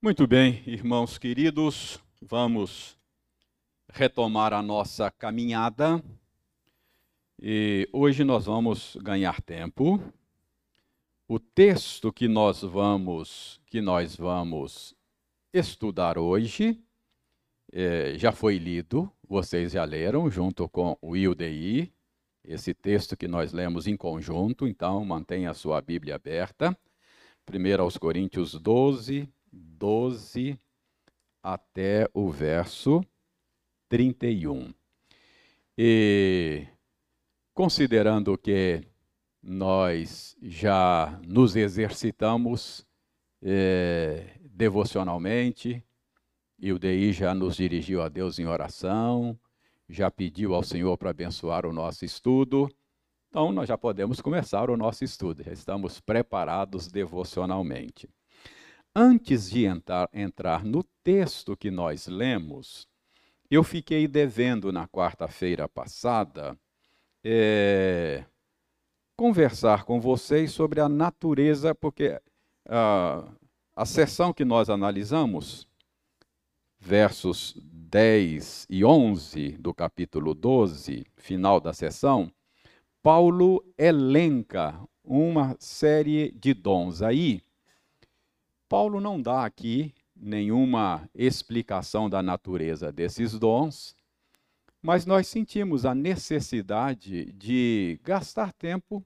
Muito bem, irmãos queridos, vamos retomar a nossa caminhada. E hoje nós vamos ganhar tempo. O texto que nós vamos que nós vamos estudar hoje é, já foi lido, vocês já leram junto com o IUDI, esse texto que nós lemos em conjunto, então mantenha a sua Bíblia aberta. 1 aos Coríntios 12, 12 até o verso 31. E considerando que nós já nos exercitamos é, devocionalmente, e o DI já nos dirigiu a Deus em oração, já pediu ao Senhor para abençoar o nosso estudo. Então, nós já podemos começar o nosso estudo, já estamos preparados devocionalmente. Antes de entrar, entrar no texto que nós lemos, eu fiquei devendo na quarta-feira passada é, conversar com vocês sobre a natureza, porque a, a sessão que nós analisamos, versos 10 e 11 do capítulo 12, final da sessão, Paulo elenca uma série de dons. Aí, Paulo não dá aqui nenhuma explicação da natureza desses dons, mas nós sentimos a necessidade de gastar tempo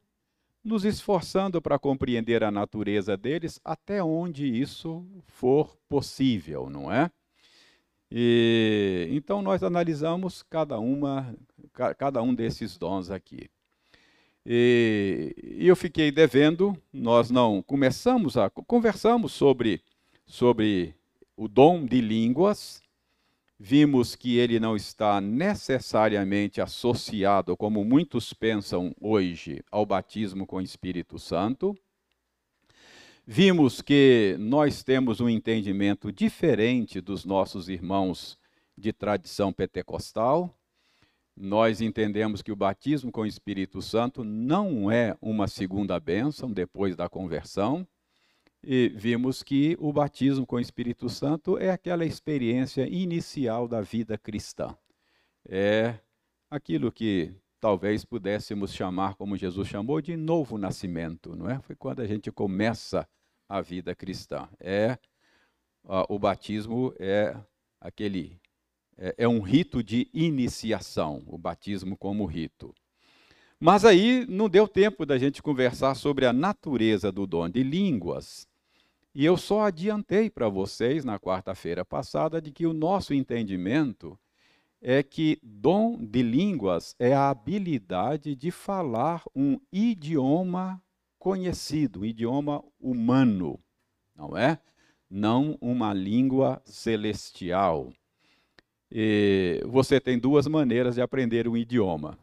nos esforçando para compreender a natureza deles até onde isso for possível, não é? E, então nós analisamos cada uma, cada um desses dons aqui. E, e eu fiquei devendo, nós não começamos a conversamos sobre sobre o dom de línguas. Vimos que ele não está necessariamente associado, como muitos pensam hoje, ao batismo com o Espírito Santo. Vimos que nós temos um entendimento diferente dos nossos irmãos de tradição pentecostal nós entendemos que o batismo com o Espírito Santo não é uma segunda bênção depois da conversão. E vimos que o batismo com o Espírito Santo é aquela experiência inicial da vida cristã. É aquilo que talvez pudéssemos chamar, como Jesus chamou, de novo nascimento, não é? Foi quando a gente começa a vida cristã. É o batismo é aquele é, é um rito de iniciação, o batismo como rito. Mas aí não deu tempo da gente conversar sobre a natureza do dom de línguas. E eu só adiantei para vocês na quarta-feira passada de que o nosso entendimento é que dom de línguas é a habilidade de falar um idioma conhecido, um idioma humano, não é? Não uma língua celestial. E você tem duas maneiras de aprender um idioma,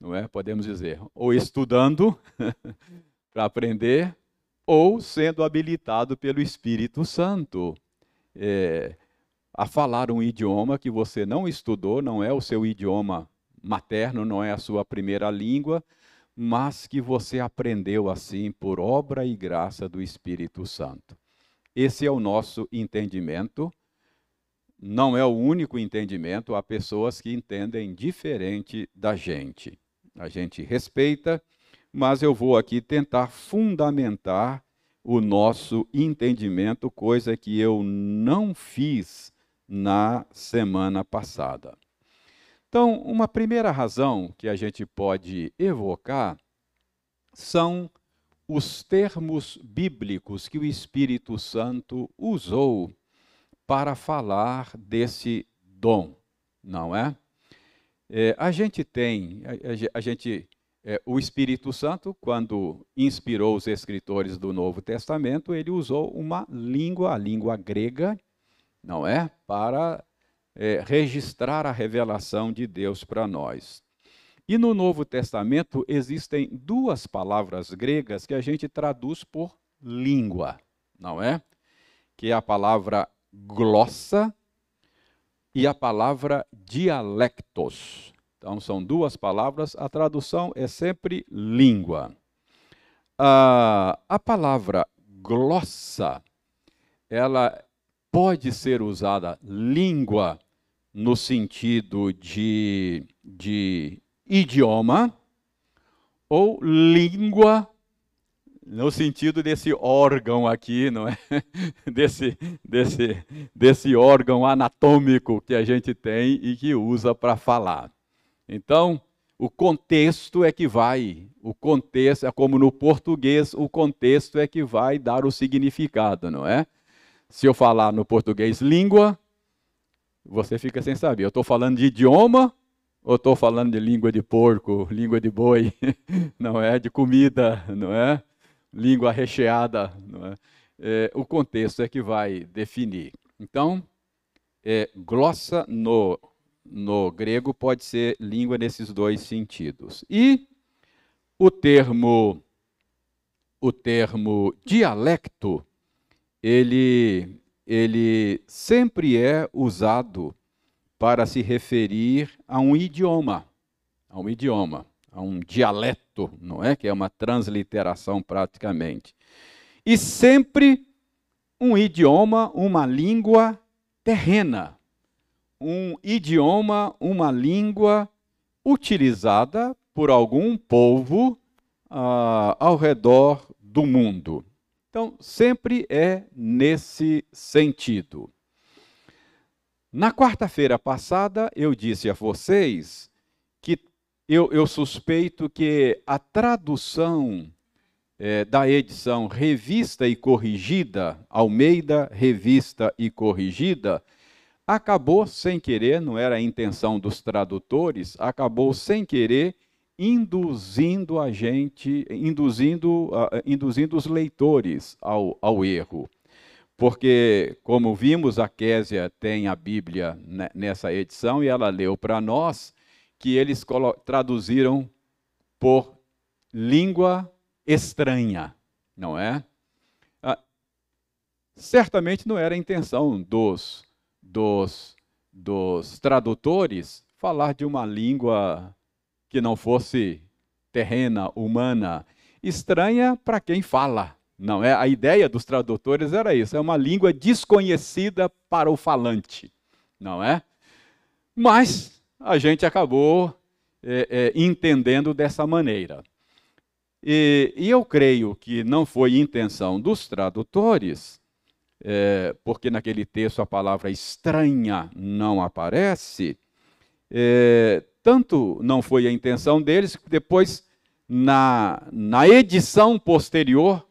não é? Podemos dizer, ou estudando para aprender, ou sendo habilitado pelo Espírito Santo é, a falar um idioma que você não estudou, não é o seu idioma materno, não é a sua primeira língua, mas que você aprendeu assim por obra e graça do Espírito Santo. Esse é o nosso entendimento não é o único entendimento, há pessoas que entendem diferente da gente. A gente respeita, mas eu vou aqui tentar fundamentar o nosso entendimento, coisa que eu não fiz na semana passada. Então, uma primeira razão que a gente pode evocar são os termos bíblicos que o Espírito Santo usou para falar desse dom, não é? é a gente tem, a, a, gente, é, o Espírito Santo, quando inspirou os escritores do Novo Testamento, ele usou uma língua, a língua grega, não é? Para é, registrar a revelação de Deus para nós. E no Novo Testamento existem duas palavras gregas que a gente traduz por língua, não é? Que é a palavra glossa e a palavra dialectos. Então, são duas palavras, a tradução é sempre língua. A palavra glossa, ela pode ser usada língua no sentido de, de idioma ou língua no sentido desse órgão aqui, não é? Desse, desse, desse órgão anatômico que a gente tem e que usa para falar. Então, o contexto é que vai, o contexto, é como no português, o contexto é que vai dar o significado, não é? Se eu falar no português língua, você fica sem saber. Eu estou falando de idioma ou estou falando de língua de porco, língua de boi, não é? De comida, não é? Língua recheada, é? é o contexto é que vai definir. Então, é, glossa no no grego pode ser língua nesses dois sentidos. E o termo o termo dialecto ele ele sempre é usado para se referir a um idioma, a um idioma, a um dialeto, não é? Que é uma transliteração praticamente. E sempre um idioma, uma língua terrena, um idioma, uma língua utilizada por algum povo uh, ao redor do mundo. Então, sempre é nesse sentido. Na quarta-feira passada, eu disse a vocês eu, eu suspeito que a tradução é, da edição Revista e Corrigida, Almeida Revista e Corrigida, acabou sem querer, não era a intenção dos tradutores, acabou sem querer induzindo a gente, induzindo, uh, induzindo os leitores ao, ao erro. Porque, como vimos, a Késia tem a Bíblia nessa edição e ela leu para nós que eles traduziram por língua estranha, não é? Ah, certamente não era a intenção dos dos, dos tradutores falar de uma língua que não fosse terrena, humana, estranha para quem fala. Não é? A ideia dos tradutores era isso, é uma língua desconhecida para o falante, não é? Mas a gente acabou é, é, entendendo dessa maneira. E, e eu creio que não foi intenção dos tradutores é, porque naquele texto a palavra estranha não aparece, é, tanto não foi a intenção deles, que depois, na, na edição posterior,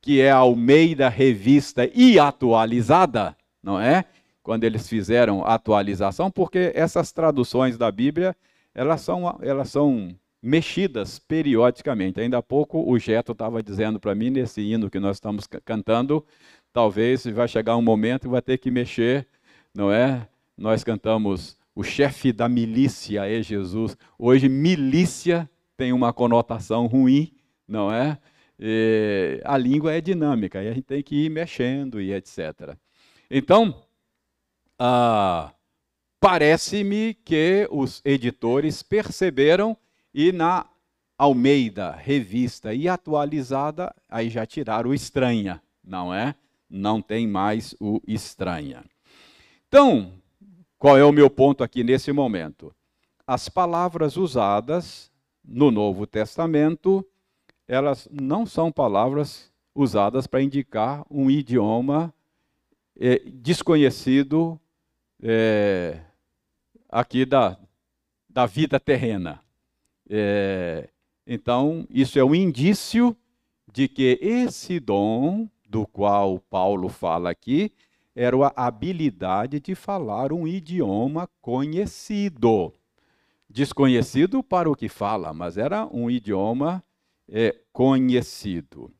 que é a Almeida Revista e atualizada, não é? Quando eles fizeram a atualização, porque essas traduções da Bíblia, elas são, elas são mexidas periodicamente. Ainda há pouco o Geto estava dizendo para mim, nesse hino que nós estamos cantando, talvez vai chegar um momento e vai ter que mexer, não é? Nós cantamos o chefe da milícia é Jesus. Hoje milícia tem uma conotação ruim, não é? E a língua é dinâmica e a gente tem que ir mexendo e etc. Então, ah, parece-me que os editores perceberam e na Almeida, revista e atualizada, aí já tiraram o estranha, não é? não tem mais o estranha. Então, qual é o meu ponto aqui nesse momento? As palavras usadas no Novo Testamento, elas não são palavras usadas para indicar um idioma é, desconhecido é, aqui da, da vida terrena. É, então, isso é um indício de que esse dom do qual Paulo fala aqui, era a habilidade de falar um idioma conhecido. Desconhecido para o que fala, mas era um idioma é, conhecido.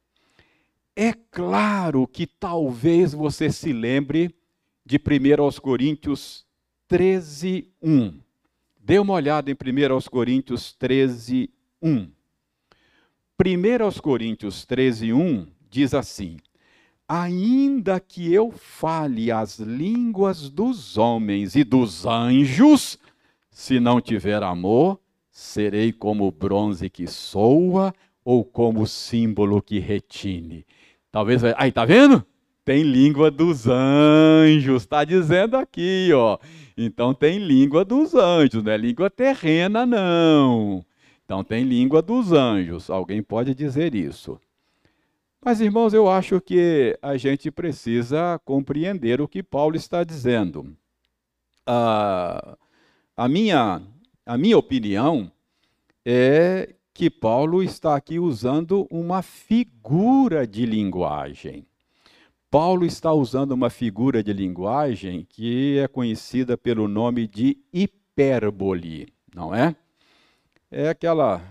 É claro que talvez você se lembre de 1 Coríntios 13, 1. Dê uma olhada em 1 Coríntios 13, 1. 1 Coríntios 13, 1 diz assim: ainda que eu fale as línguas dos homens e dos anjos, se não tiver amor, serei como bronze que soa ou como símbolo que retine. Talvez, aí tá vendo? Tem língua dos anjos, está dizendo aqui, ó. Então tem língua dos anjos, não é língua terrena, não. Então tem língua dos anjos. Alguém pode dizer isso. Mas, irmãos, eu acho que a gente precisa compreender o que Paulo está dizendo. Ah, a, minha, a minha opinião é que Paulo está aqui usando uma figura de linguagem. Paulo está usando uma figura de linguagem que é conhecida pelo nome de hipérbole, não é? É aquela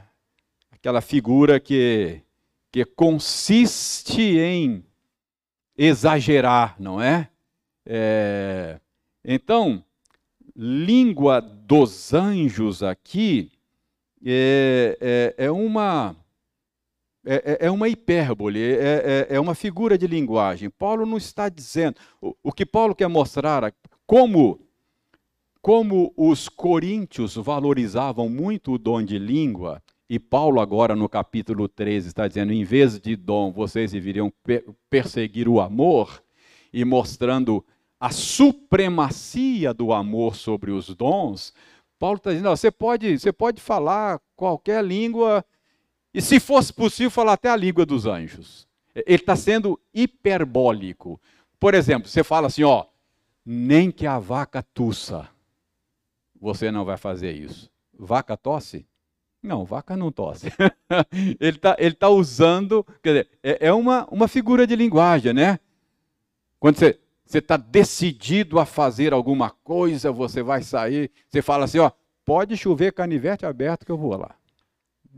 aquela figura que que consiste em exagerar, não é? é? Então, língua dos anjos aqui é, é, é uma é, é, é uma hipérbole, é, é, é, uma figura de linguagem. Paulo não está dizendo. O, o que Paulo quer mostrar, como, como os coríntios valorizavam muito o dom de língua, e Paulo, agora no capítulo 13, está dizendo: em vez de dom, vocês deveriam perseguir o amor, e mostrando a supremacia do amor sobre os dons. Paulo está dizendo: você, pode, você pode falar qualquer língua, e se fosse possível, falar até a língua dos anjos. Ele está sendo hiperbólico. Por exemplo, você fala assim: ó, nem que a vaca tussa, você não vai fazer isso. Vaca tosse? Não, vaca não tosse. ele está ele tá usando, quer dizer, é, é, uma, uma figura de linguagem, né? Quando você está decidido a fazer alguma coisa, você vai sair, você fala assim, ó, pode chover canivete aberto que eu vou lá.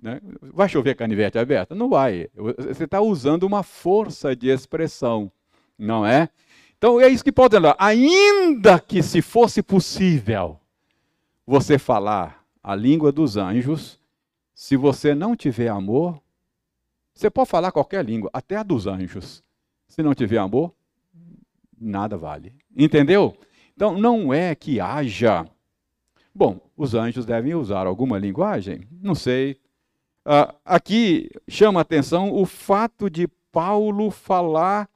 Né? Vai chover canivete aberto? Não vai. Você está usando uma força de expressão, não é? Então é isso que pode dizer. Ainda que se fosse possível você falar a língua dos anjos, se você não tiver amor, você pode falar qualquer língua, até a dos anjos. Se não tiver amor, nada vale. Entendeu? Então, não é que haja. Bom, os anjos devem usar alguma linguagem? Não sei. Uh, aqui chama a atenção o fato de Paulo falar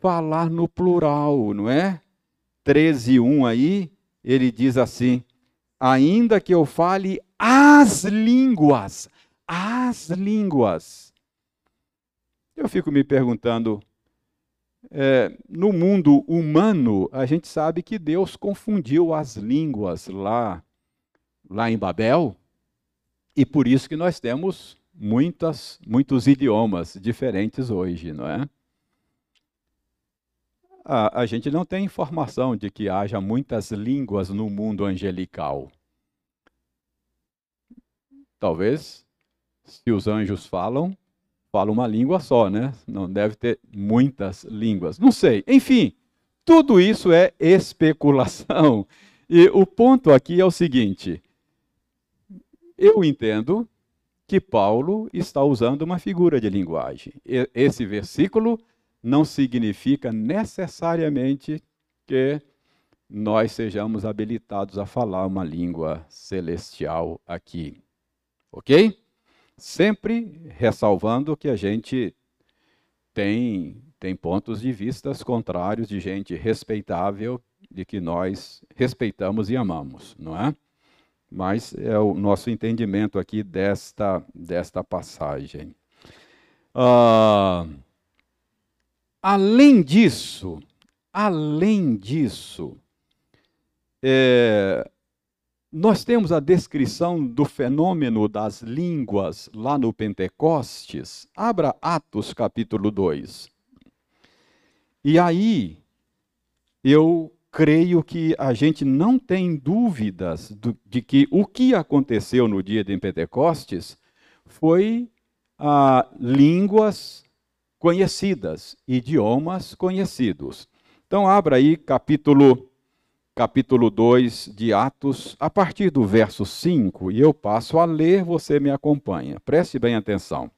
falar no plural, não é? 13:1 aí, ele diz assim: ainda que eu fale as línguas, as línguas. Eu fico me perguntando, é, no mundo humano, a gente sabe que Deus confundiu as línguas lá, lá em Babel, e por isso que nós temos muitas, muitos idiomas diferentes hoje, não é? A, a gente não tem informação de que haja muitas línguas no mundo angelical. Talvez, se os anjos falam, falam uma língua só, né? Não deve ter muitas línguas. Não sei. Enfim, tudo isso é especulação. E o ponto aqui é o seguinte: eu entendo que Paulo está usando uma figura de linguagem. Esse versículo não significa necessariamente que nós sejamos habilitados a falar uma língua celestial aqui. Ok? Sempre ressalvando que a gente tem, tem pontos de vistas contrários de gente respeitável, de que nós respeitamos e amamos, não é? Mas é o nosso entendimento aqui desta, desta passagem. Uh, Além disso, além disso, é, nós temos a descrição do fenômeno das línguas lá no Pentecostes. Abra Atos capítulo 2. E aí, eu creio que a gente não tem dúvidas do, de que o que aconteceu no dia de Pentecostes foi ah, línguas conhecidas, idiomas conhecidos. Então abra aí capítulo capítulo 2 de Atos, a partir do verso 5, e eu passo a ler, você me acompanha. Preste bem atenção.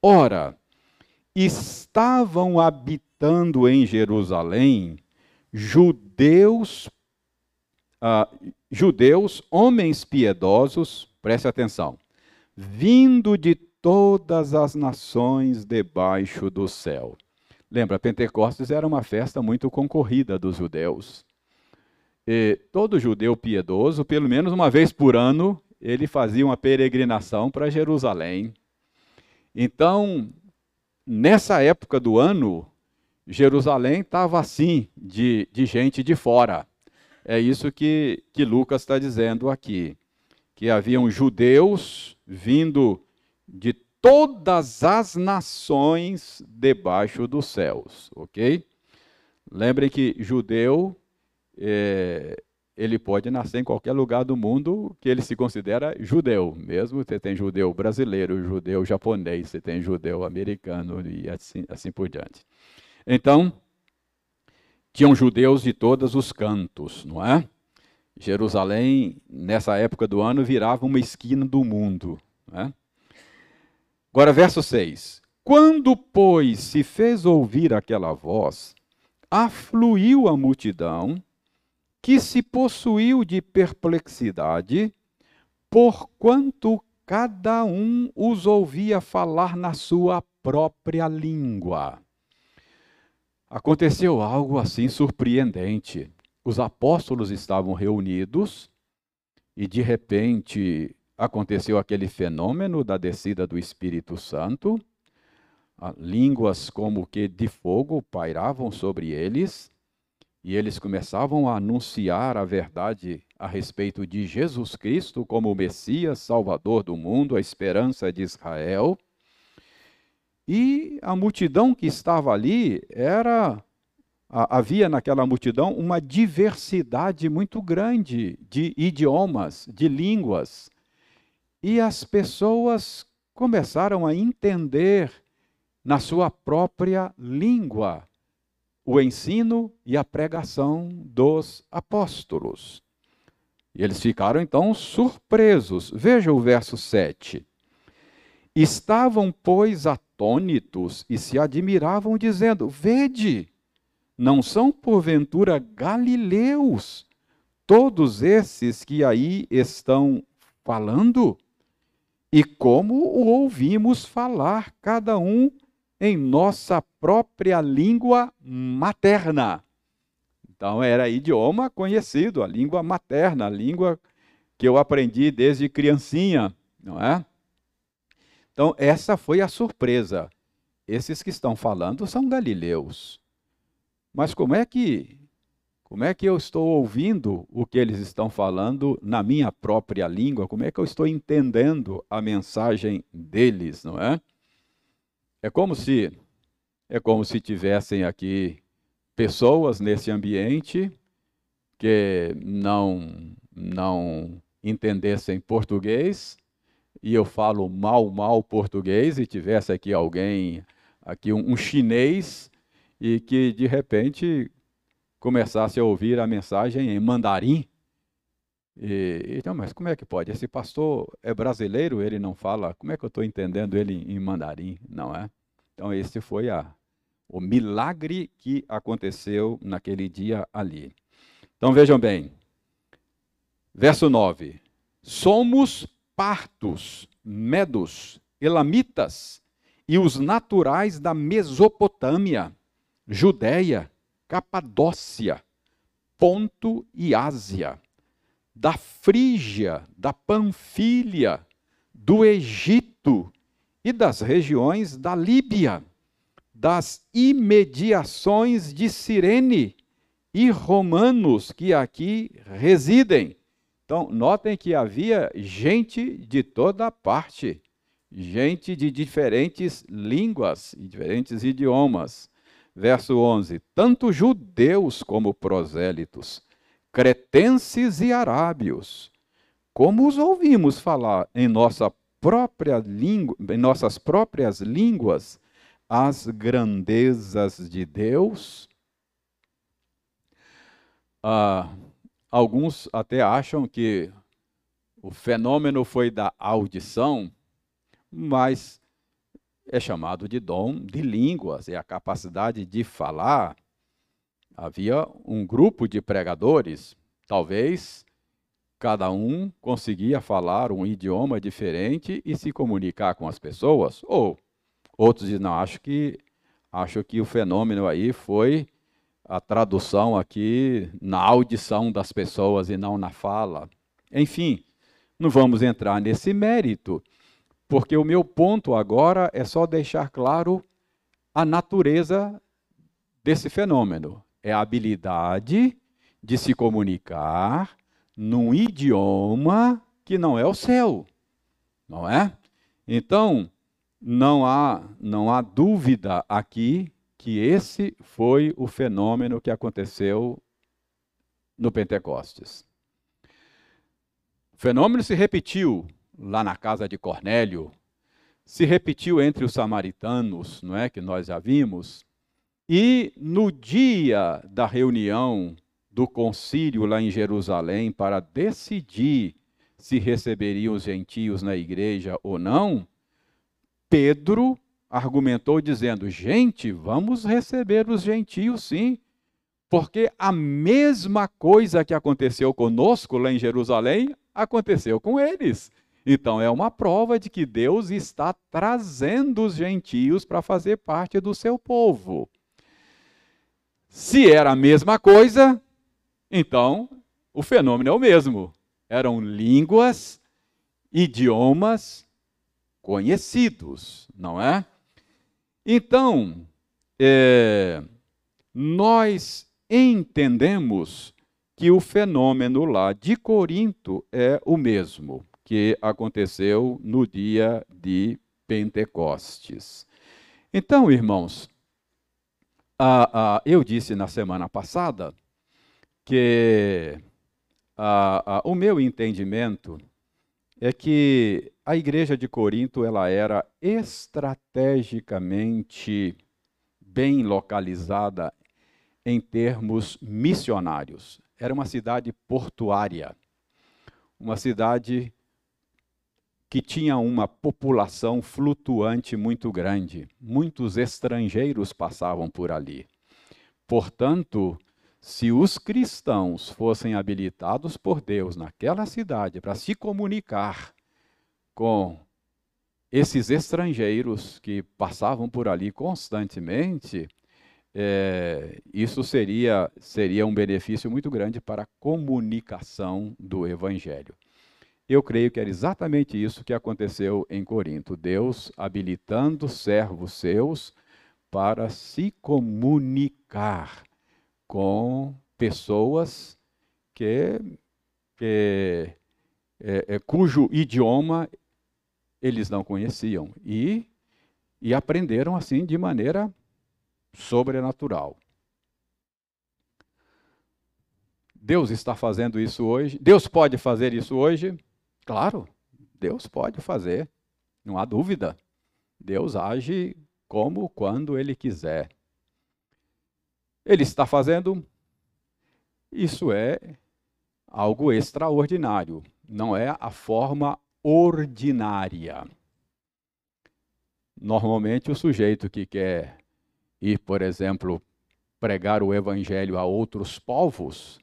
Ora, estavam habitando em Jerusalém judeus, uh, judeus, homens piedosos, preste atenção, vindo de todas as nações debaixo do céu. Lembra, Pentecostes era uma festa muito concorrida dos judeus. E todo judeu piedoso, pelo menos uma vez por ano, ele fazia uma peregrinação para Jerusalém. Então, nessa época do ano, Jerusalém estava assim, de, de gente de fora. É isso que, que Lucas está dizendo aqui. Que haviam judeus vindo de todas as nações debaixo dos céus, ok? Lembrem que judeu é, ele pode nascer em qualquer lugar do mundo que ele se considera judeu. Mesmo você tem judeu brasileiro, judeu japonês, você tem judeu americano e assim, assim por diante. Então, tinham judeus de todos os cantos, não é? Jerusalém, nessa época do ano, virava uma esquina do mundo. É? Agora, verso 6. Quando, pois, se fez ouvir aquela voz, afluiu a multidão que se possuiu de perplexidade, porquanto cada um os ouvia falar na sua própria língua. Aconteceu algo assim surpreendente. Os apóstolos estavam reunidos e de repente aconteceu aquele fenômeno da descida do Espírito Santo. Línguas como que de fogo pairavam sobre eles e eles começavam a anunciar a verdade a respeito de Jesus Cristo como o Messias, Salvador do mundo, a esperança de Israel. E a multidão que estava ali era havia naquela multidão uma diversidade muito grande de idiomas, de línguas. E as pessoas começaram a entender na sua própria língua o ensino e a pregação dos apóstolos. E eles ficaram então surpresos. Veja o verso 7. Estavam, pois, atônitos e se admiravam, dizendo: Vede, não são porventura galileus todos esses que aí estão falando? E como o ouvimos falar, cada um em nossa própria língua materna. Então era idioma conhecido, a língua materna, a língua que eu aprendi desde criancinha, não é? Então essa foi a surpresa. Esses que estão falando são galileus. Mas como é que como é que eu estou ouvindo o que eles estão falando na minha própria língua? Como é que eu estou entendendo a mensagem deles, não é? É como se é como se tivessem aqui pessoas nesse ambiente que não não entendessem português e eu falo mal mal português e tivesse aqui alguém aqui um, um chinês e que de repente começasse a ouvir a mensagem em mandarim e, então, mas como é que pode? Esse pastor é brasileiro, ele não fala. Como é que eu estou entendendo ele em mandarim? Não é? Então, esse foi a, o milagre que aconteceu naquele dia ali. Então, vejam bem. Verso 9: Somos partos, medos, elamitas e os naturais da Mesopotâmia, Judéia, Capadócia, Ponto e Ásia da Frígia, da Panfilha, do Egito e das regiões da Líbia, das imediações de Cirene e romanos que aqui residem. Então, notem que havia gente de toda parte, gente de diferentes línguas e diferentes idiomas. Verso 11: tanto judeus como prosélitos cretenses e arábios, como os ouvimos falar em nossa própria em nossas próprias línguas, as grandezas de Deus. Ah, alguns até acham que o fenômeno foi da audição, mas é chamado de dom de línguas, é a capacidade de falar. Havia um grupo de pregadores, talvez cada um conseguia falar um idioma diferente e se comunicar com as pessoas, ou outros dizem, não, acho que Acho que o fenômeno aí foi a tradução aqui na audição das pessoas e não na fala. Enfim, não vamos entrar nesse mérito, porque o meu ponto agora é só deixar claro a natureza desse fenômeno. É a habilidade de se comunicar num idioma que não é o seu, não é? Então, não há, não há dúvida aqui que esse foi o fenômeno que aconteceu no Pentecostes. O fenômeno se repetiu lá na casa de Cornélio, se repetiu entre os samaritanos, não é que nós já vimos, e no dia da reunião do concílio lá em Jerusalém para decidir se receberiam os gentios na igreja ou não, Pedro argumentou dizendo: gente, vamos receber os gentios sim, porque a mesma coisa que aconteceu conosco lá em Jerusalém aconteceu com eles. Então é uma prova de que Deus está trazendo os gentios para fazer parte do seu povo. Se era a mesma coisa, então o fenômeno é o mesmo. Eram línguas, idiomas conhecidos, não é? Então, é, nós entendemos que o fenômeno lá de Corinto é o mesmo que aconteceu no dia de Pentecostes. Então, irmãos, a, a, eu disse na semana passada que a, o meu entendimento é que a igreja de Corinto ela era estrategicamente bem localizada em termos missionários. Era uma cidade portuária, uma cidade que tinha uma população flutuante muito grande. Muitos estrangeiros passavam por ali. Portanto, se os cristãos fossem habilitados por Deus naquela cidade para se comunicar com esses estrangeiros que passavam por ali constantemente, é, isso seria, seria um benefício muito grande para a comunicação do Evangelho. Eu creio que era exatamente isso que aconteceu em Corinto. Deus habilitando servos seus para se comunicar com pessoas que, que é, é, cujo idioma eles não conheciam e, e aprenderam assim de maneira sobrenatural. Deus está fazendo isso hoje. Deus pode fazer isso hoje? Claro, Deus pode fazer, não há dúvida. Deus age como, quando Ele quiser. Ele está fazendo, isso é algo extraordinário, não é a forma ordinária. Normalmente, o sujeito que quer ir, por exemplo, pregar o evangelho a outros povos,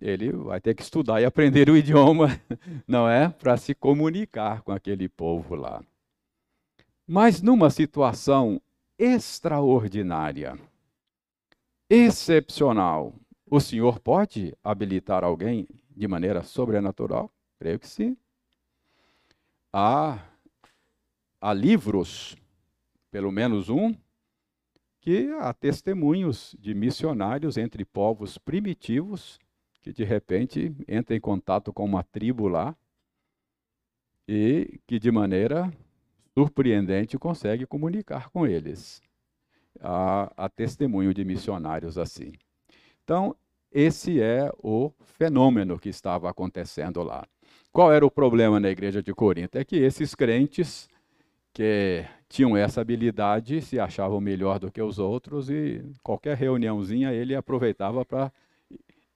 ele vai ter que estudar e aprender o idioma, não é? Para se comunicar com aquele povo lá. Mas numa situação extraordinária, excepcional, o Senhor pode habilitar alguém de maneira sobrenatural? Creio que sim há, há livros, pelo menos um, que há testemunhos de missionários entre povos primitivos que de repente entram em contato com uma tribo lá e que de maneira surpreendente consegue comunicar com eles. Há, há testemunho de missionários assim. Então, esse é o fenômeno que estava acontecendo lá. Qual era o problema na igreja de Corinto? É que esses crentes que tinham essa habilidade se achavam melhor do que os outros e qualquer reuniãozinha ele aproveitava para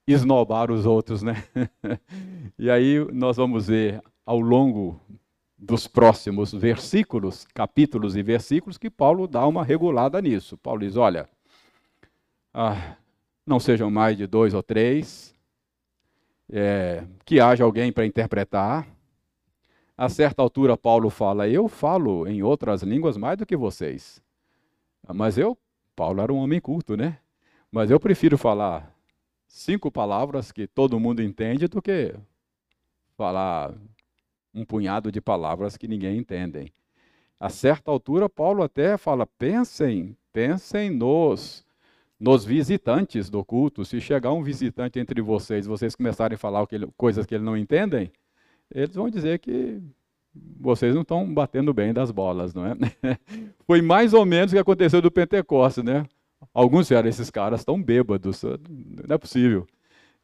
esnobar os outros, né? e aí nós vamos ver ao longo dos próximos versículos, capítulos e versículos, que Paulo dá uma regulada nisso. Paulo diz: olha, ah, não sejam mais de dois ou três, é, que haja alguém para interpretar. A certa altura, Paulo fala: Eu falo em outras línguas mais do que vocês. Mas eu, Paulo era um homem culto, né? Mas eu prefiro falar cinco palavras que todo mundo entende do que falar um punhado de palavras que ninguém entende. A certa altura, Paulo até fala: pensem, pensem nos, nos visitantes do culto. Se chegar um visitante entre vocês, vocês começarem a falar coisas que ele não entendem, eles vão dizer que vocês não estão batendo bem das bolas, não é? Foi mais ou menos o que aconteceu do Pentecostes, né? Alguns disseram, esses caras estão bêbados, não é possível.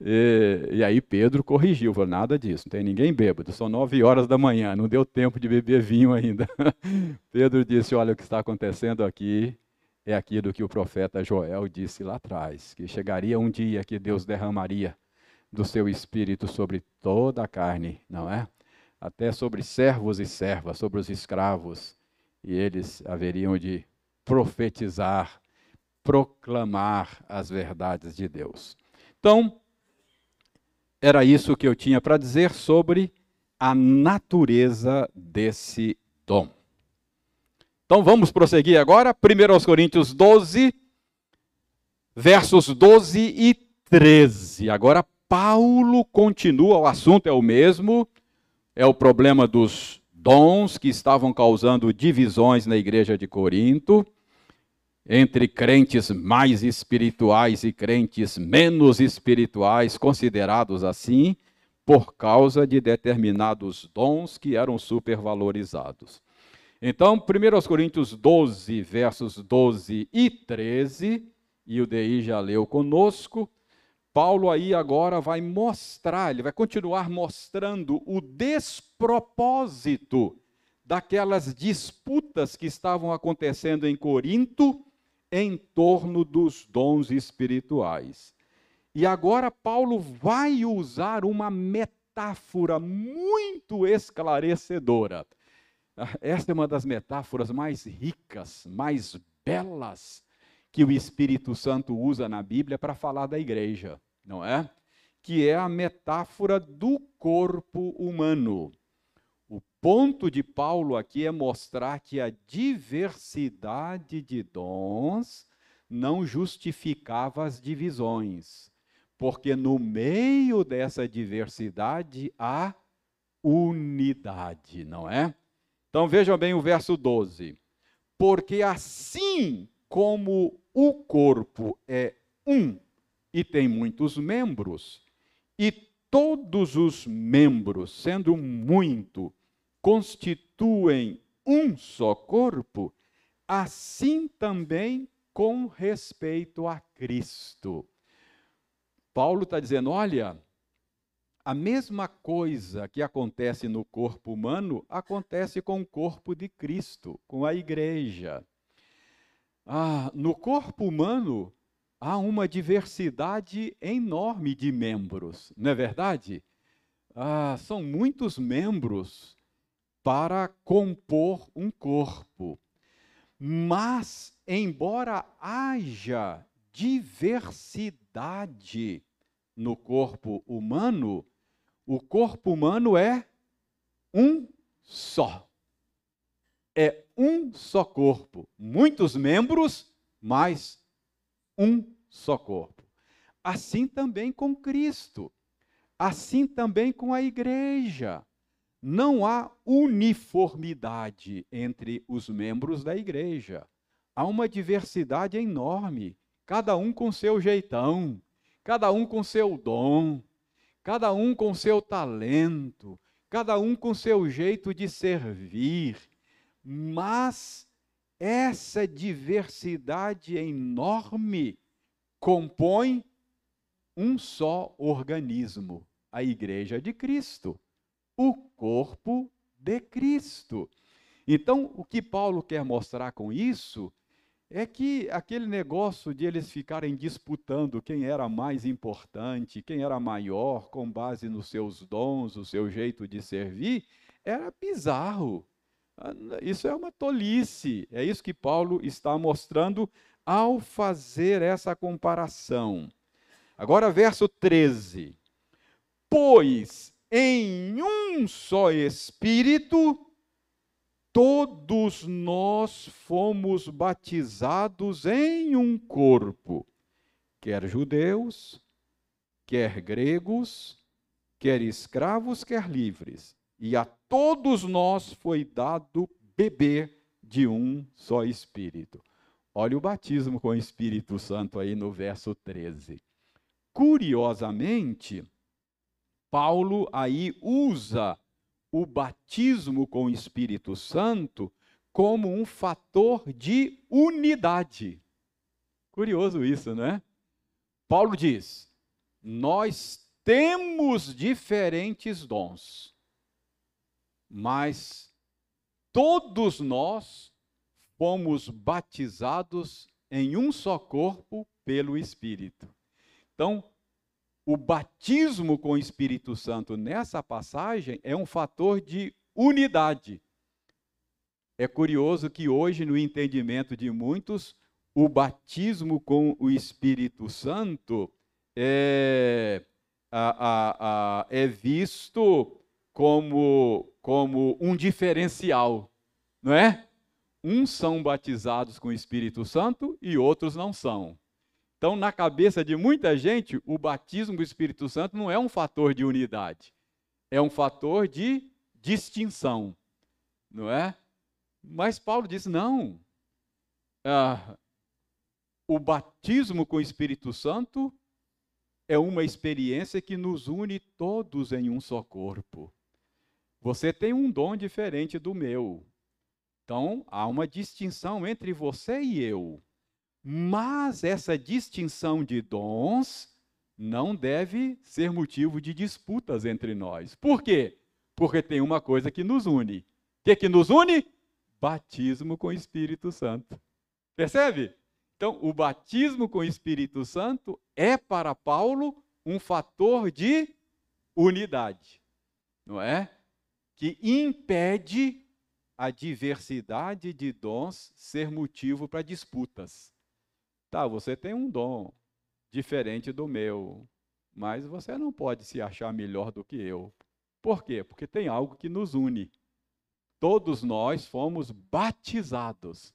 E, e, aí Pedro corrigiu, falou, nada disso, não tem ninguém bêbado, são nove horas da manhã, não deu tempo de beber vinho ainda. Pedro disse, olha, o que está acontecendo aqui é aquilo que o profeta Joel disse lá atrás, que chegaria um dia que Deus derramaria do seu espírito sobre toda a carne, não é? Até sobre servos e servas, sobre os escravos, e eles haveriam de profetizar, proclamar as verdades de Deus. Então, era isso que eu tinha para dizer sobre a natureza desse dom. Então vamos prosseguir agora, 1 Coríntios 12, versos 12 e 13. Agora Paulo continua, o assunto é o mesmo, é o problema dos dons que estavam causando divisões na igreja de Corinto entre crentes mais espirituais e crentes menos espirituais, considerados assim, por causa de determinados dons que eram supervalorizados. Então, 1 Coríntios 12, versos 12 e 13, e o DI já leu conosco, Paulo aí agora vai mostrar, ele vai continuar mostrando o despropósito daquelas disputas que estavam acontecendo em Corinto em torno dos dons espirituais. E agora Paulo vai usar uma metáfora muito esclarecedora. Esta é uma das metáforas mais ricas, mais belas que o Espírito Santo usa na Bíblia para falar da igreja, não é? Que é a metáfora do corpo humano ponto de Paulo aqui é mostrar que a diversidade de dons não justificava as divisões, porque no meio dessa diversidade há unidade, não é? Então vejam bem o verso 12. Porque assim como o corpo é um e tem muitos membros, e todos os membros, sendo muito, constituem um só corpo, assim também com respeito a Cristo. Paulo está dizendo: olha, a mesma coisa que acontece no corpo humano acontece com o corpo de Cristo, com a igreja. Ah, no corpo humano há uma diversidade enorme de membros, não é verdade? Ah, são muitos membros para compor um corpo. Mas, embora haja diversidade no corpo humano, o corpo humano é um só. É um só corpo. Muitos membros, mas um só corpo. Assim também com Cristo. Assim também com a igreja não há uniformidade entre os membros da igreja. Há uma diversidade enorme, cada um com seu jeitão, cada um com seu dom, cada um com seu talento, cada um com seu jeito de servir. Mas essa diversidade enorme compõe um só organismo, a Igreja de Cristo o corpo de Cristo. Então, o que Paulo quer mostrar com isso é que aquele negócio de eles ficarem disputando quem era mais importante, quem era maior, com base nos seus dons, o seu jeito de servir, era bizarro. Isso é uma tolice. É isso que Paulo está mostrando ao fazer essa comparação. Agora, verso 13. Pois em um só Espírito todos nós fomos batizados em um corpo, quer judeus, quer gregos, quer escravos, quer livres, e a todos nós foi dado beber de um só Espírito. Olha o batismo com o Espírito Santo aí no verso 13. Curiosamente, Paulo aí usa o batismo com o Espírito Santo como um fator de unidade. Curioso isso, não é? Paulo diz: Nós temos diferentes dons, mas todos nós fomos batizados em um só corpo pelo Espírito. Então, o batismo com o Espírito Santo nessa passagem é um fator de unidade. É curioso que hoje, no entendimento de muitos, o batismo com o Espírito Santo é, a, a, a, é visto como, como um diferencial, não é? Uns são batizados com o Espírito Santo e outros não são. Então, na cabeça de muita gente, o batismo do Espírito Santo não é um fator de unidade, é um fator de distinção, não é? Mas Paulo diz: não. Ah, o batismo com o Espírito Santo é uma experiência que nos une todos em um só corpo. Você tem um dom diferente do meu. Então, há uma distinção entre você e eu. Mas essa distinção de dons não deve ser motivo de disputas entre nós. Por quê? Porque tem uma coisa que nos une. O que, que nos une? Batismo com o Espírito Santo. Percebe? Então, o batismo com o Espírito Santo é para Paulo um fator de unidade, não é? Que impede a diversidade de dons ser motivo para disputas. Tá, você tem um dom diferente do meu, mas você não pode se achar melhor do que eu. Por quê? Porque tem algo que nos une. Todos nós fomos batizados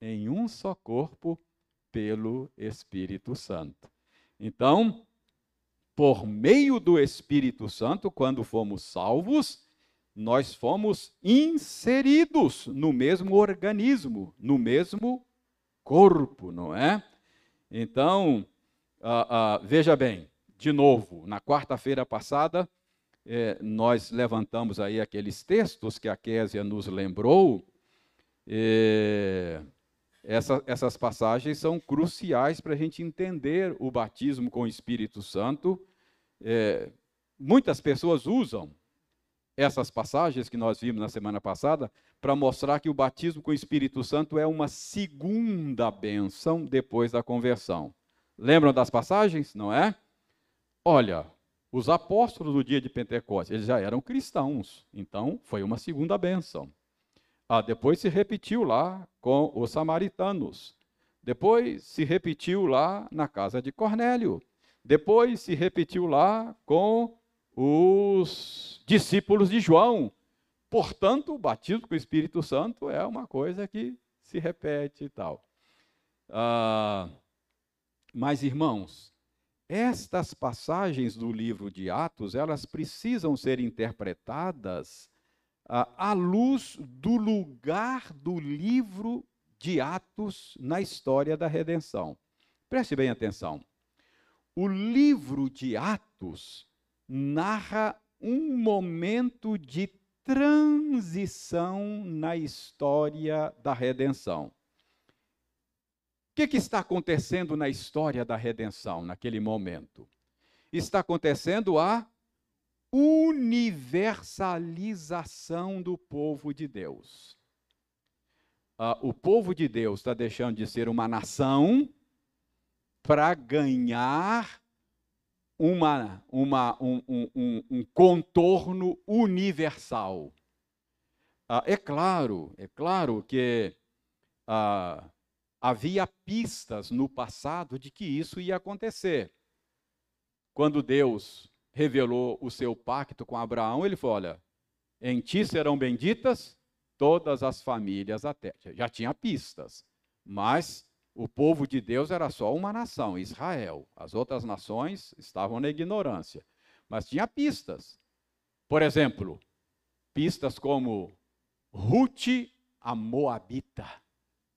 em um só corpo pelo Espírito Santo. Então, por meio do Espírito Santo, quando fomos salvos, nós fomos inseridos no mesmo organismo, no mesmo corpo, não é? Então, uh, uh, veja bem, de novo, na quarta-feira passada, eh, nós levantamos aí aqueles textos que a Késia nos lembrou. Eh, essa, essas passagens são cruciais para a gente entender o batismo com o Espírito Santo. Eh, muitas pessoas usam essas passagens que nós vimos na semana passada para mostrar que o batismo com o Espírito Santo é uma segunda benção depois da conversão. Lembram das passagens? Não é? Olha, os apóstolos no dia de Pentecostes, eles já eram cristãos, então foi uma segunda benção. Ah, depois se repetiu lá com os samaritanos. Depois se repetiu lá na casa de Cornélio. Depois se repetiu lá com os discípulos de João. Portanto, o batismo com o Espírito Santo é uma coisa que se repete e tal. Ah, mas, irmãos, estas passagens do livro de Atos, elas precisam ser interpretadas ah, à luz do lugar do livro de Atos na história da redenção. Preste bem atenção. O livro de Atos narra um momento de transição na história da redenção. O que, que, está acontecendo na história da redenção naquele momento? Está acontecendo a universalização do povo de Deus. Uh, o povo de Deus está deixando de ser uma nação para ganhar uma, uma, um, um, um, contorno universal. Ah, é claro, é claro que ah, havia pistas no passado de que isso ia acontecer. Quando Deus revelou o seu pacto com Abraão, ele falou: Olha, em ti serão benditas todas as famílias até. Já tinha pistas, mas o povo de Deus era só uma nação, Israel. As outras nações estavam na ignorância, mas tinha pistas. Por exemplo, pistas como Ruth, a Moabita.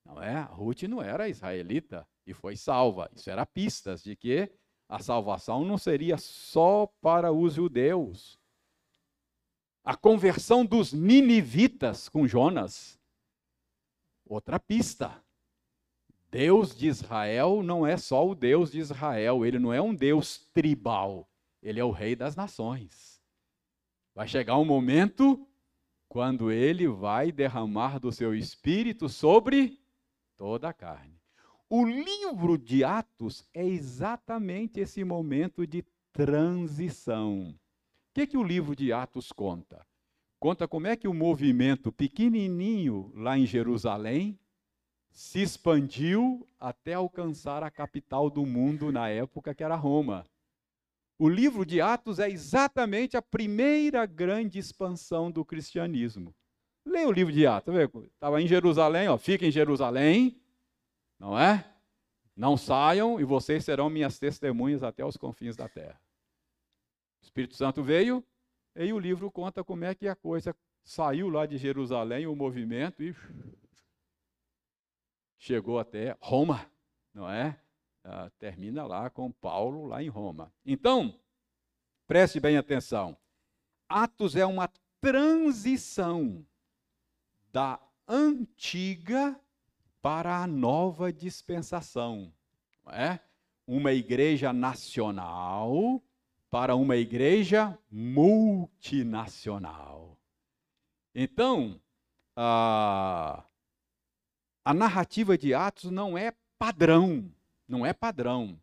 Não é? Ruth não era israelita e foi salva. Isso era pistas de que a salvação não seria só para os judeus. A conversão dos ninivitas com Jonas. Outra pista. Deus de Israel não é só o Deus de Israel, ele não é um Deus tribal, ele é o rei das nações. Vai chegar um momento quando ele vai derramar do seu espírito sobre toda a carne. O livro de Atos é exatamente esse momento de transição. O que, que o livro de Atos conta? Conta como é que o movimento pequenininho lá em Jerusalém se expandiu até alcançar a capital do mundo na época, que era Roma. O livro de Atos é exatamente a primeira grande expansão do cristianismo. Leia o livro de Atos, estava em Jerusalém, ó, fica em Jerusalém, não é? Não saiam e vocês serão minhas testemunhas até os confins da terra. O Espírito Santo veio e o livro conta como é que a coisa saiu lá de Jerusalém, o movimento, e chegou até Roma, não é? Ah, termina lá com Paulo, lá em Roma. Então, preste bem atenção. Atos é uma transição da antiga para a nova dispensação. É? Uma igreja nacional para uma igreja multinacional. Então, a, a narrativa de Atos não é padrão, não é padrão.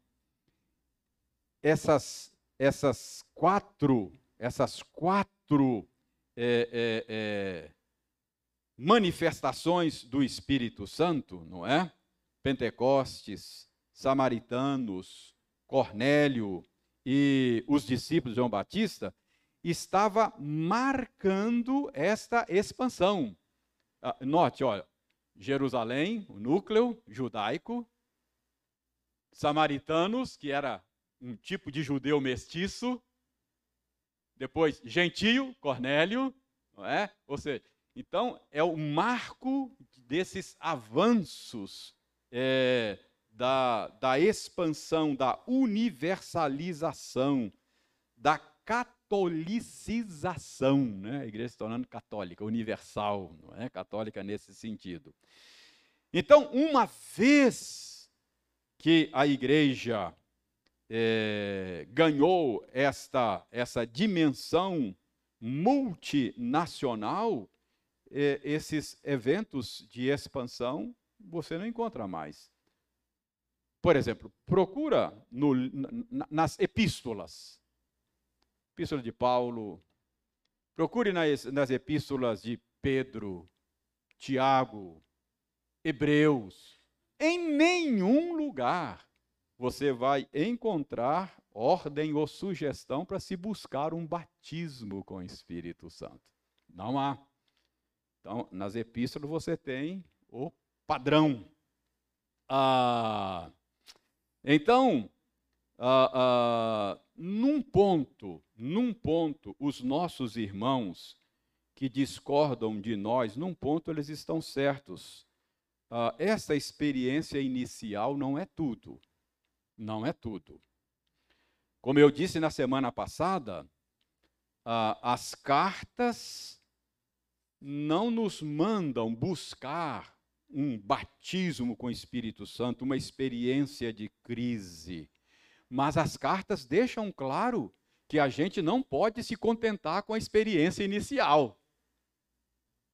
Essas, essas quatro, essas quatro é, é, é, manifestações do Espírito Santo, não é? Pentecostes, samaritanos, Cornélio, e os discípulos de João Batista, estava marcando esta expansão. Ah, note, olha, Jerusalém, o núcleo judaico, samaritanos, que era um tipo de judeu mestiço, depois gentio, Cornélio, não é? Ou seja, então é o marco desses avanços é, da, da expansão, da universalização, da catolicização, né? a igreja se tornando católica, universal, não é católica nesse sentido. Então, uma vez que a igreja é, ganhou esta, essa dimensão multinacional, é, esses eventos de expansão você não encontra mais. Por exemplo, procura no, nas epístolas. Epístola de Paulo. Procure nas, nas epístolas de Pedro, Tiago, Hebreus. Em nenhum lugar você vai encontrar ordem ou sugestão para se buscar um batismo com o Espírito Santo. Não há. Então, nas epístolas você tem o padrão. Ah, então, ah, ah, num ponto, num ponto, os nossos irmãos que discordam de nós, num ponto eles estão certos. Ah, essa experiência inicial não é tudo. Não é tudo. Como eu disse na semana passada, as cartas não nos mandam buscar um batismo com o Espírito Santo, uma experiência de crise. Mas as cartas deixam claro que a gente não pode se contentar com a experiência inicial.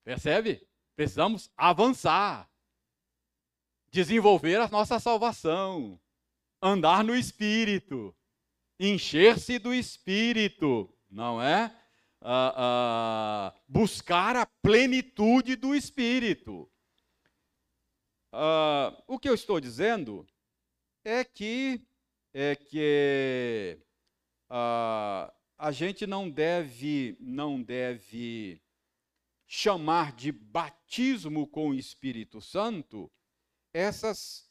Percebe? Precisamos avançar, desenvolver a nossa salvação, andar no Espírito, encher-se do Espírito, não é? Ah, ah, buscar a plenitude do Espírito. Uh, o que eu estou dizendo é que, é que uh, a gente não deve, não deve chamar de batismo com o Espírito Santo essas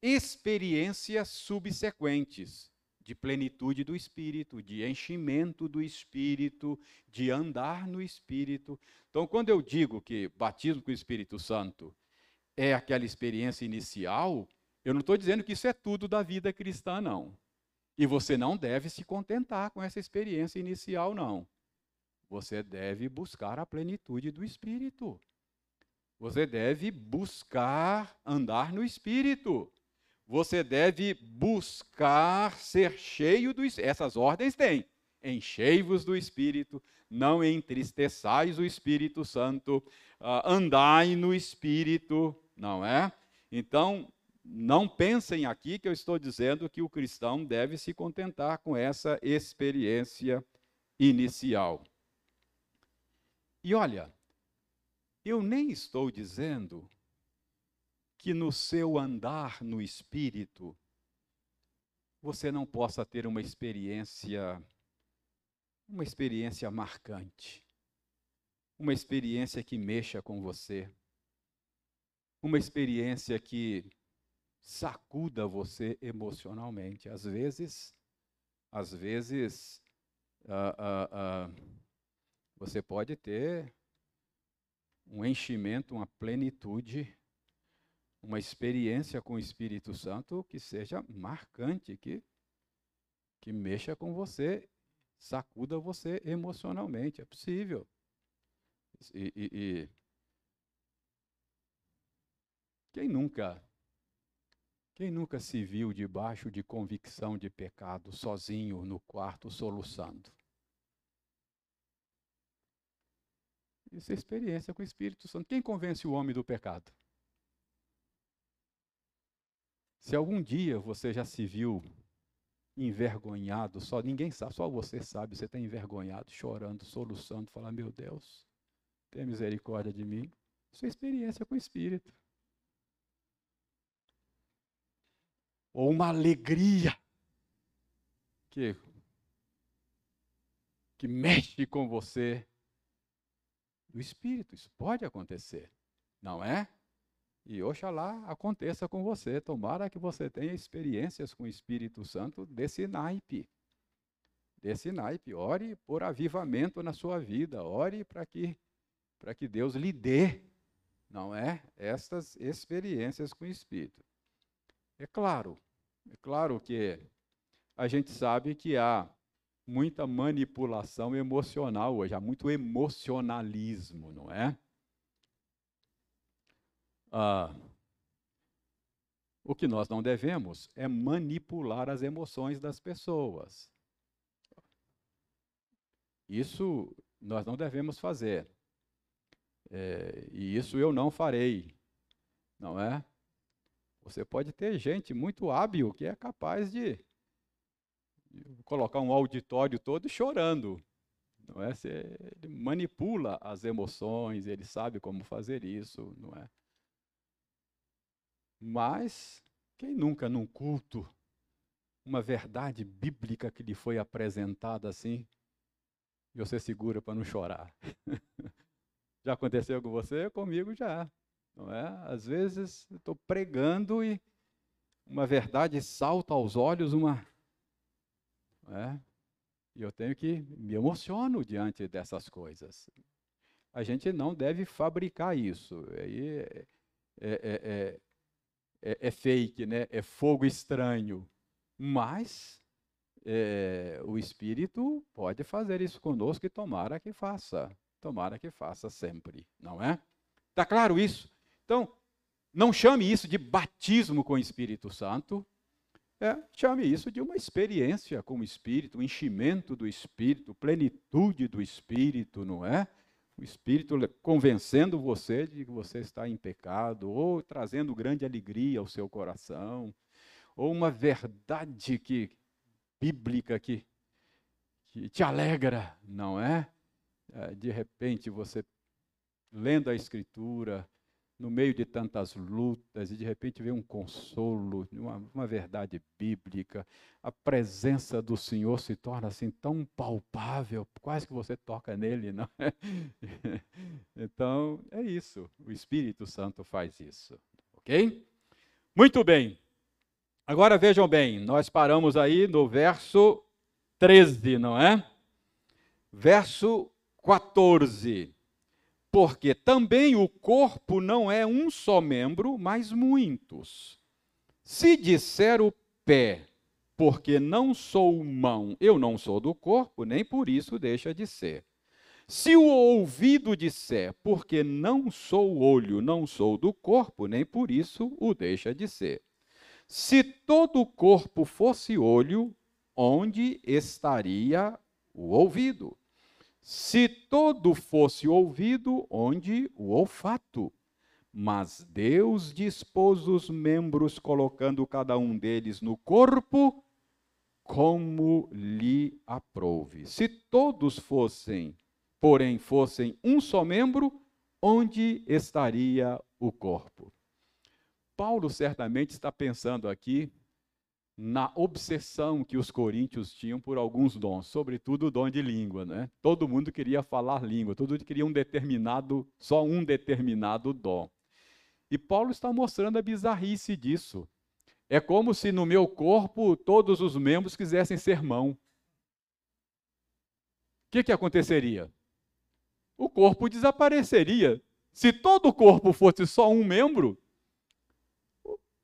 experiências subsequentes de plenitude do Espírito, de enchimento do Espírito, de andar no Espírito. Então, quando eu digo que batismo com o Espírito Santo é aquela experiência inicial, eu não estou dizendo que isso é tudo da vida cristã, não. E você não deve se contentar com essa experiência inicial, não. Você deve buscar a plenitude do Espírito. Você deve buscar andar no Espírito. Você deve buscar ser cheio do Espírito. Essas ordens têm. Enchei-vos do Espírito, não entristeçais o Espírito Santo, uh, andai no Espírito, não é? Então, não pensem aqui que eu estou dizendo que o cristão deve se contentar com essa experiência inicial. E olha, eu nem estou dizendo que no seu andar no espírito você não possa ter uma experiência uma experiência marcante. Uma experiência que mexa com você. Uma experiência que sacuda você emocionalmente. Às vezes, às vezes, uh, uh, uh, você pode ter um enchimento, uma plenitude, uma experiência com o Espírito Santo que seja marcante, que, que mexa com você, sacuda você emocionalmente. É possível. E, e, e quem nunca quem nunca se viu debaixo de convicção de pecado, sozinho no quarto, soluçando? Isso é experiência com o Espírito Santo. Quem convence o homem do pecado? Se algum dia você já se viu envergonhado, só ninguém sabe, só você sabe, você está envergonhado, chorando, soluçando, falando, meu Deus, tenha misericórdia de mim. Isso é experiência com o Espírito. Ou uma alegria que, que mexe com você do espírito. Isso pode acontecer, não é? E oxalá aconteça com você. Tomara que você tenha experiências com o Espírito Santo desse naipe. Desse naipe. Ore por avivamento na sua vida. Ore para que, que Deus lhe dê, não é? Estas experiências com o Espírito. É claro, é claro que a gente sabe que há muita manipulação emocional hoje, há muito emocionalismo, não é? Ah, o que nós não devemos é manipular as emoções das pessoas. Isso nós não devemos fazer. É, e isso eu não farei, não é? Você pode ter gente muito hábil que é capaz de, colocar um auditório todo chorando. Não é? Ele manipula as emoções, ele sabe como fazer isso, não é? Mas quem nunca num culto uma verdade bíblica que lhe foi apresentada assim, e você segura para não chorar? já aconteceu com você? Comigo já. Não é? Às vezes estou pregando e uma verdade salta aos olhos, uma. É? E eu tenho que me emociono diante dessas coisas. A gente não deve fabricar isso. Aí é, é, é, é fake, né? é fogo estranho. Mas o Espírito pode fazer isso conosco e tomara que faça. Tomara que faça sempre, não é? Está claro isso? Então, não chame isso de batismo com o Espírito Santo, é, chame isso de uma experiência com o Espírito, um enchimento do Espírito, plenitude do Espírito, não é? O Espírito convencendo você de que você está em pecado, ou trazendo grande alegria ao seu coração, ou uma verdade que, bíblica que, que te alegra, não é? é de repente você lendo a Escritura, no meio de tantas lutas, e de repente vem um consolo, uma, uma verdade bíblica, a presença do Senhor se torna assim tão palpável, quase que você toca nele, não é? Então, é isso, o Espírito Santo faz isso, ok? Muito bem, agora vejam bem, nós paramos aí no verso 13, não é? Verso 14 porque também o corpo não é um só membro, mas muitos. Se disser o pé, porque não sou mão, eu não sou do corpo, nem por isso deixa de ser. Se o ouvido disser, porque não sou olho, não sou do corpo, nem por isso o deixa de ser. Se todo o corpo fosse olho, onde estaria o ouvido? Se todo fosse ouvido, onde o olfato? Mas Deus dispôs os membros, colocando cada um deles no corpo, como lhe aprouve. Se todos fossem, porém, fossem um só membro, onde estaria o corpo? Paulo certamente está pensando aqui na obsessão que os coríntios tinham por alguns dons, sobretudo o dom de língua, né? Todo mundo queria falar língua, todo mundo queria um determinado, só um determinado dom. E Paulo está mostrando a bizarrice disso. É como se no meu corpo todos os membros quisessem ser mão. O que, que aconteceria? O corpo desapareceria. Se todo o corpo fosse só um membro,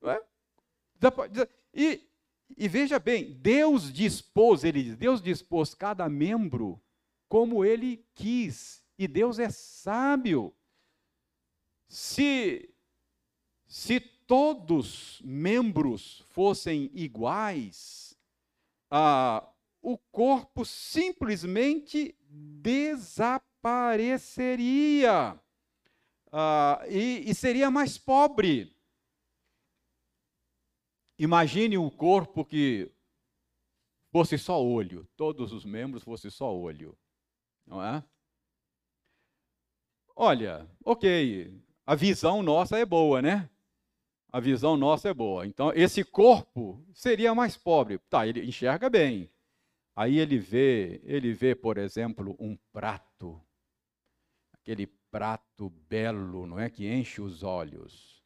é? e e veja bem, Deus dispôs, ele diz, Deus dispôs cada membro como ele quis. E Deus é sábio. Se, se todos membros fossem iguais, ah, o corpo simplesmente desapareceria ah, e, e seria mais pobre. Imagine um corpo que fosse só olho, todos os membros fossem só olho, não é? Olha, ok, a visão nossa é boa, né? A visão nossa é boa. Então, esse corpo seria mais pobre. Tá, ele enxerga bem. Aí ele vê, ele vê, por exemplo, um prato, aquele prato belo, não é que enche os olhos.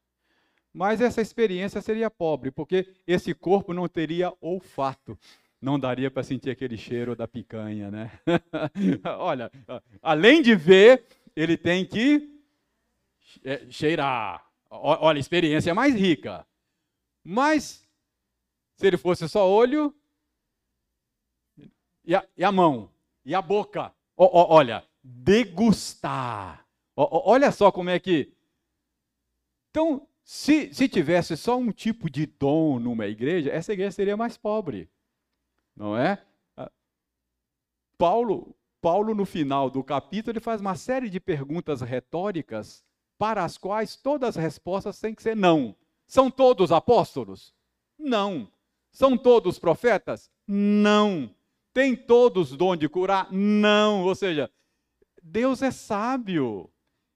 Mas essa experiência seria pobre, porque esse corpo não teria olfato. Não daria para sentir aquele cheiro da picanha, né? Olha, além de ver, ele tem que cheirar. Olha, a experiência é mais rica. Mas, se ele fosse só olho, e a, e a mão, e a boca, o, o, olha, degustar. O, olha só como é que. Então, se, se tivesse só um tipo de dom numa igreja, essa igreja seria mais pobre. Não é? Ah, Paulo, Paulo, no final do capítulo, ele faz uma série de perguntas retóricas para as quais todas as respostas têm que ser não. São todos apóstolos? Não. São todos profetas? Não. Tem todos dom de curar? Não. Ou seja, Deus é sábio.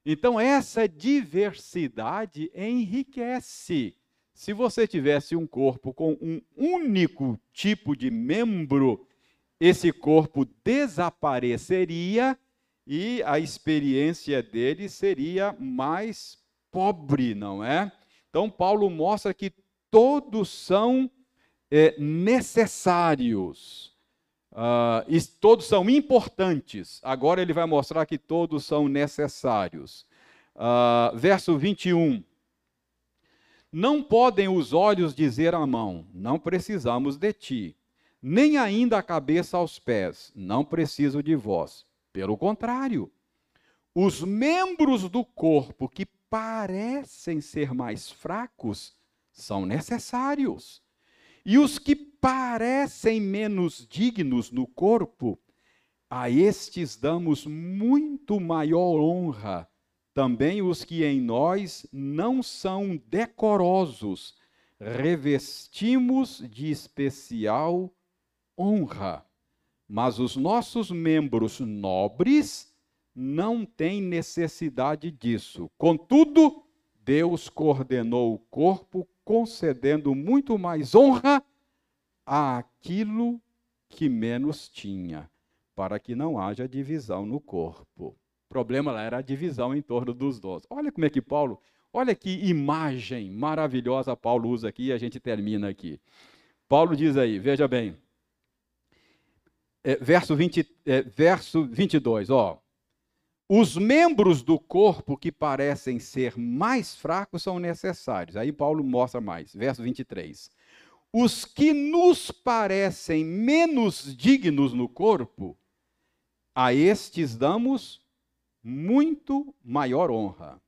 Então, essa diversidade enriquece. Se você tivesse um corpo com um único tipo de membro, esse corpo desapareceria e a experiência dele seria mais pobre, não é? Então, Paulo mostra que todos são é, necessários. Uh, e todos são importantes. Agora ele vai mostrar que todos são necessários. Uh, verso 21. Não podem os olhos dizer à mão: Não precisamos de ti, nem ainda a cabeça aos pés: Não preciso de vós. Pelo contrário, os membros do corpo que parecem ser mais fracos são necessários. E os que parecem menos dignos no corpo, a estes damos muito maior honra. Também os que em nós não são decorosos, revestimos de especial honra. Mas os nossos membros nobres não têm necessidade disso. Contudo, Deus coordenou o corpo, concedendo muito mais honra àquilo que menos tinha, para que não haja divisão no corpo. O problema lá era a divisão em torno dos dons. Olha como é que Paulo, olha que imagem maravilhosa Paulo usa aqui e a gente termina aqui. Paulo diz aí, veja bem, é, verso, 20, é, verso 22, ó. Os membros do corpo que parecem ser mais fracos são necessários. Aí Paulo mostra mais, verso 23. Os que nos parecem menos dignos no corpo, a estes damos muito maior honra.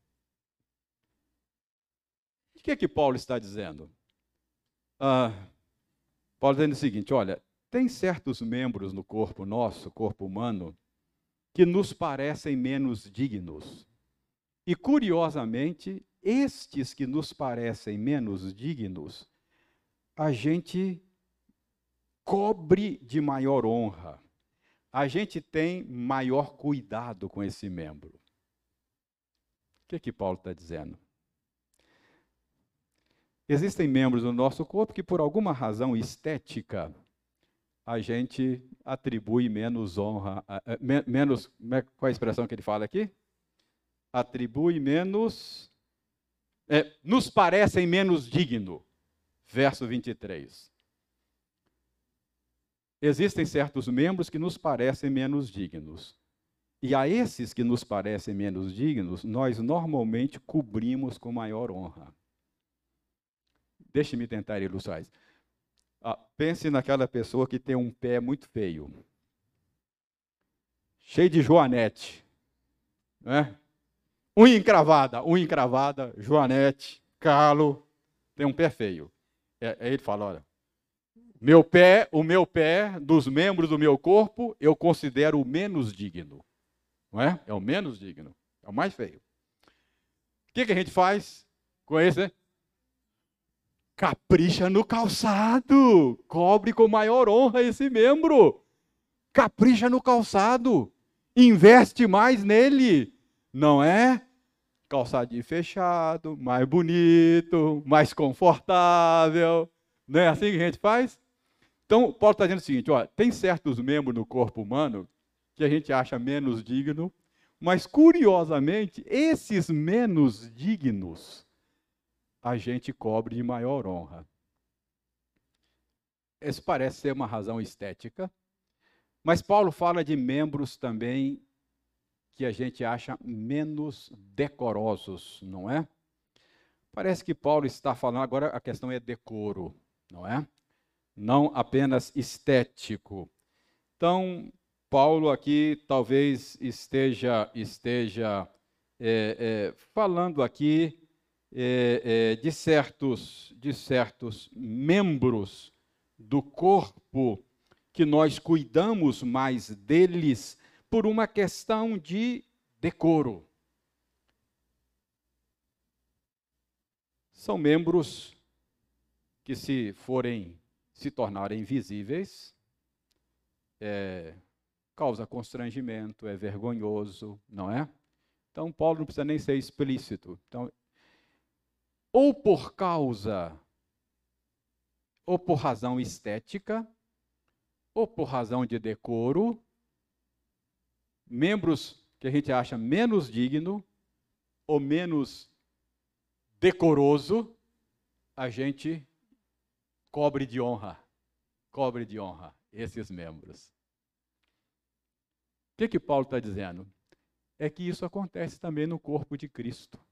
O que é que Paulo está dizendo? Ah, Paulo está dizendo o seguinte: olha, tem certos membros no corpo nosso, corpo humano, que nos parecem menos dignos. E curiosamente, estes que nos parecem menos dignos, a gente cobre de maior honra. A gente tem maior cuidado com esse membro. O que, é que Paulo está dizendo? Existem membros do nosso corpo que, por alguma razão estética, a gente atribui menos honra, menos, é, qual é a expressão que ele fala aqui? Atribui menos, é, nos parecem menos digno. Verso 23. Existem certos membros que nos parecem menos dignos. E a esses que nos parecem menos dignos, nós normalmente cobrimos com maior honra. Deixe-me tentar ilustrar isso. Ah, pense naquela pessoa que tem um pé muito feio, cheio de joanete, né? unha encravada, unha encravada, joanete, calo, tem um pé feio. É, aí ele fala, olha, meu pé, o meu pé, dos membros do meu corpo, eu considero o menos digno. Não é? É o menos digno. É o mais feio. O que, que a gente faz com esse? Né? Capricha no calçado. Cobre com maior honra esse membro. Capricha no calçado. Investe mais nele. Não é? Calçadinho fechado, mais bonito, mais confortável. Não é assim que a gente faz? Então, Paulo está dizendo o seguinte: ó, tem certos membros no corpo humano que a gente acha menos digno, mas curiosamente, esses menos dignos a gente cobre de maior honra. Isso parece ser uma razão estética, mas Paulo fala de membros também que a gente acha menos decorosos, não é? Parece que Paulo está falando, agora a questão é decoro, não é? Não apenas estético. Então, Paulo aqui talvez esteja, esteja é, é, falando aqui é, é, de, certos, de certos membros do corpo que nós cuidamos mais deles por uma questão de decoro. São membros que, se forem se tornarem visíveis, é, causa constrangimento, é vergonhoso, não é? Então, Paulo não precisa nem ser explícito. Então, ou por causa, ou por razão estética, ou por razão de decoro, membros que a gente acha menos digno ou menos decoroso, a gente cobre de honra, cobre de honra esses membros. O que, que Paulo está dizendo? É que isso acontece também no corpo de Cristo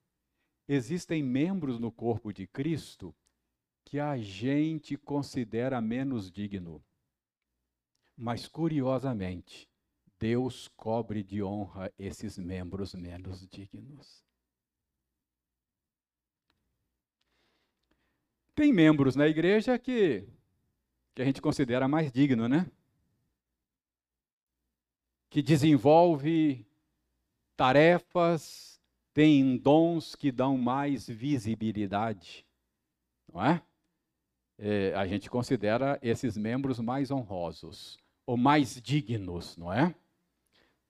existem membros no corpo de Cristo que a gente considera menos digno. Mas, curiosamente, Deus cobre de honra esses membros menos dignos. Tem membros na igreja que, que a gente considera mais digno, né? Que desenvolve tarefas tem dons que dão mais visibilidade, não é? é? A gente considera esses membros mais honrosos, ou mais dignos, não é?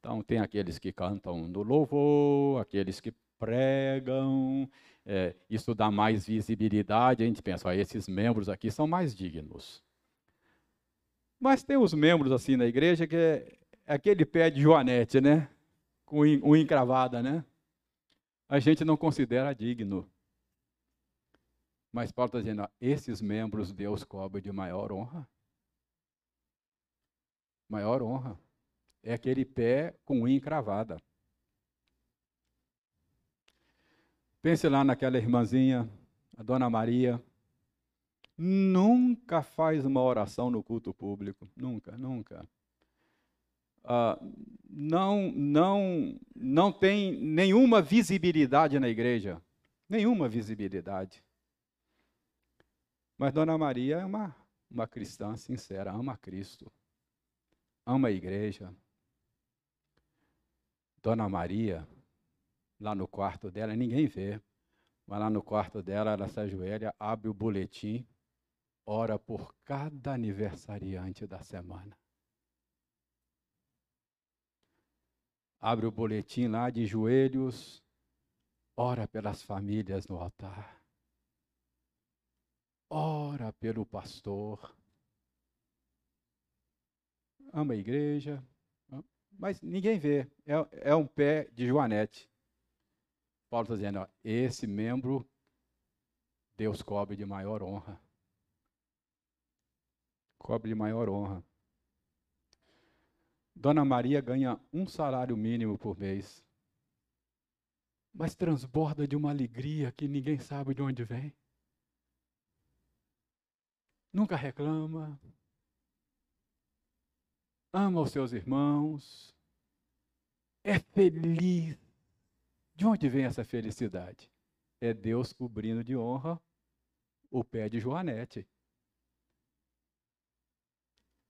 Então, tem aqueles que cantam no louvor, aqueles que pregam, é, isso dá mais visibilidade, a gente pensa, ó, esses membros aqui são mais dignos. Mas tem os membros assim na igreja que é, é aquele pé de joanete, né? Com unha encravada, né? A gente não considera digno. Mas Paulo está dizendo, esses membros Deus cobre de maior honra. Maior honra. É aquele pé com unha encravada. Pense lá naquela irmãzinha, a dona Maria. Nunca faz uma oração no culto público. Nunca, nunca. Uh, não, não, não tem nenhuma visibilidade na igreja. Nenhuma visibilidade. Mas Dona Maria é uma, uma cristã sincera, ama Cristo, ama a igreja. Dona Maria, lá no quarto dela, ninguém vê, mas lá no quarto dela, ela se ajoelha, abre o boletim, ora por cada aniversariante da semana. Abre o boletim lá de joelhos, ora pelas famílias no altar. Ora pelo pastor. Ama a igreja, mas ninguém vê. É, é um pé de Joanete. Paulo está dizendo, ó, esse membro Deus cobre de maior honra. Cobre de maior honra. Dona Maria ganha um salário mínimo por mês, mas transborda de uma alegria que ninguém sabe de onde vem. Nunca reclama, ama os seus irmãos, é feliz de onde vem essa felicidade? É Deus cobrindo de honra o pé de Joanete.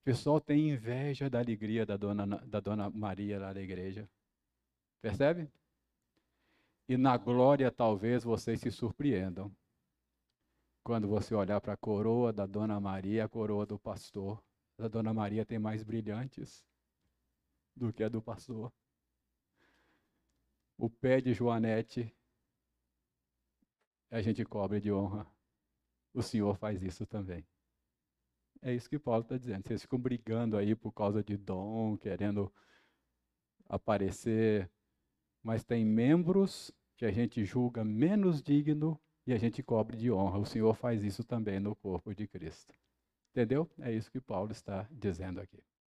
Pessoal tem inveja da alegria da dona, da dona Maria lá da igreja. Percebe? E na glória talvez vocês se surpreendam. Quando você olhar para a coroa da Dona Maria, a coroa do pastor, a Dona Maria tem mais brilhantes do que a do pastor o pé de Joanete, a gente cobre de honra. O Senhor faz isso também. É isso que Paulo está dizendo. Vocês ficam brigando aí por causa de dom, querendo aparecer, mas tem membros que a gente julga menos digno e a gente cobre de honra. O Senhor faz isso também no corpo de Cristo. Entendeu? É isso que Paulo está dizendo aqui.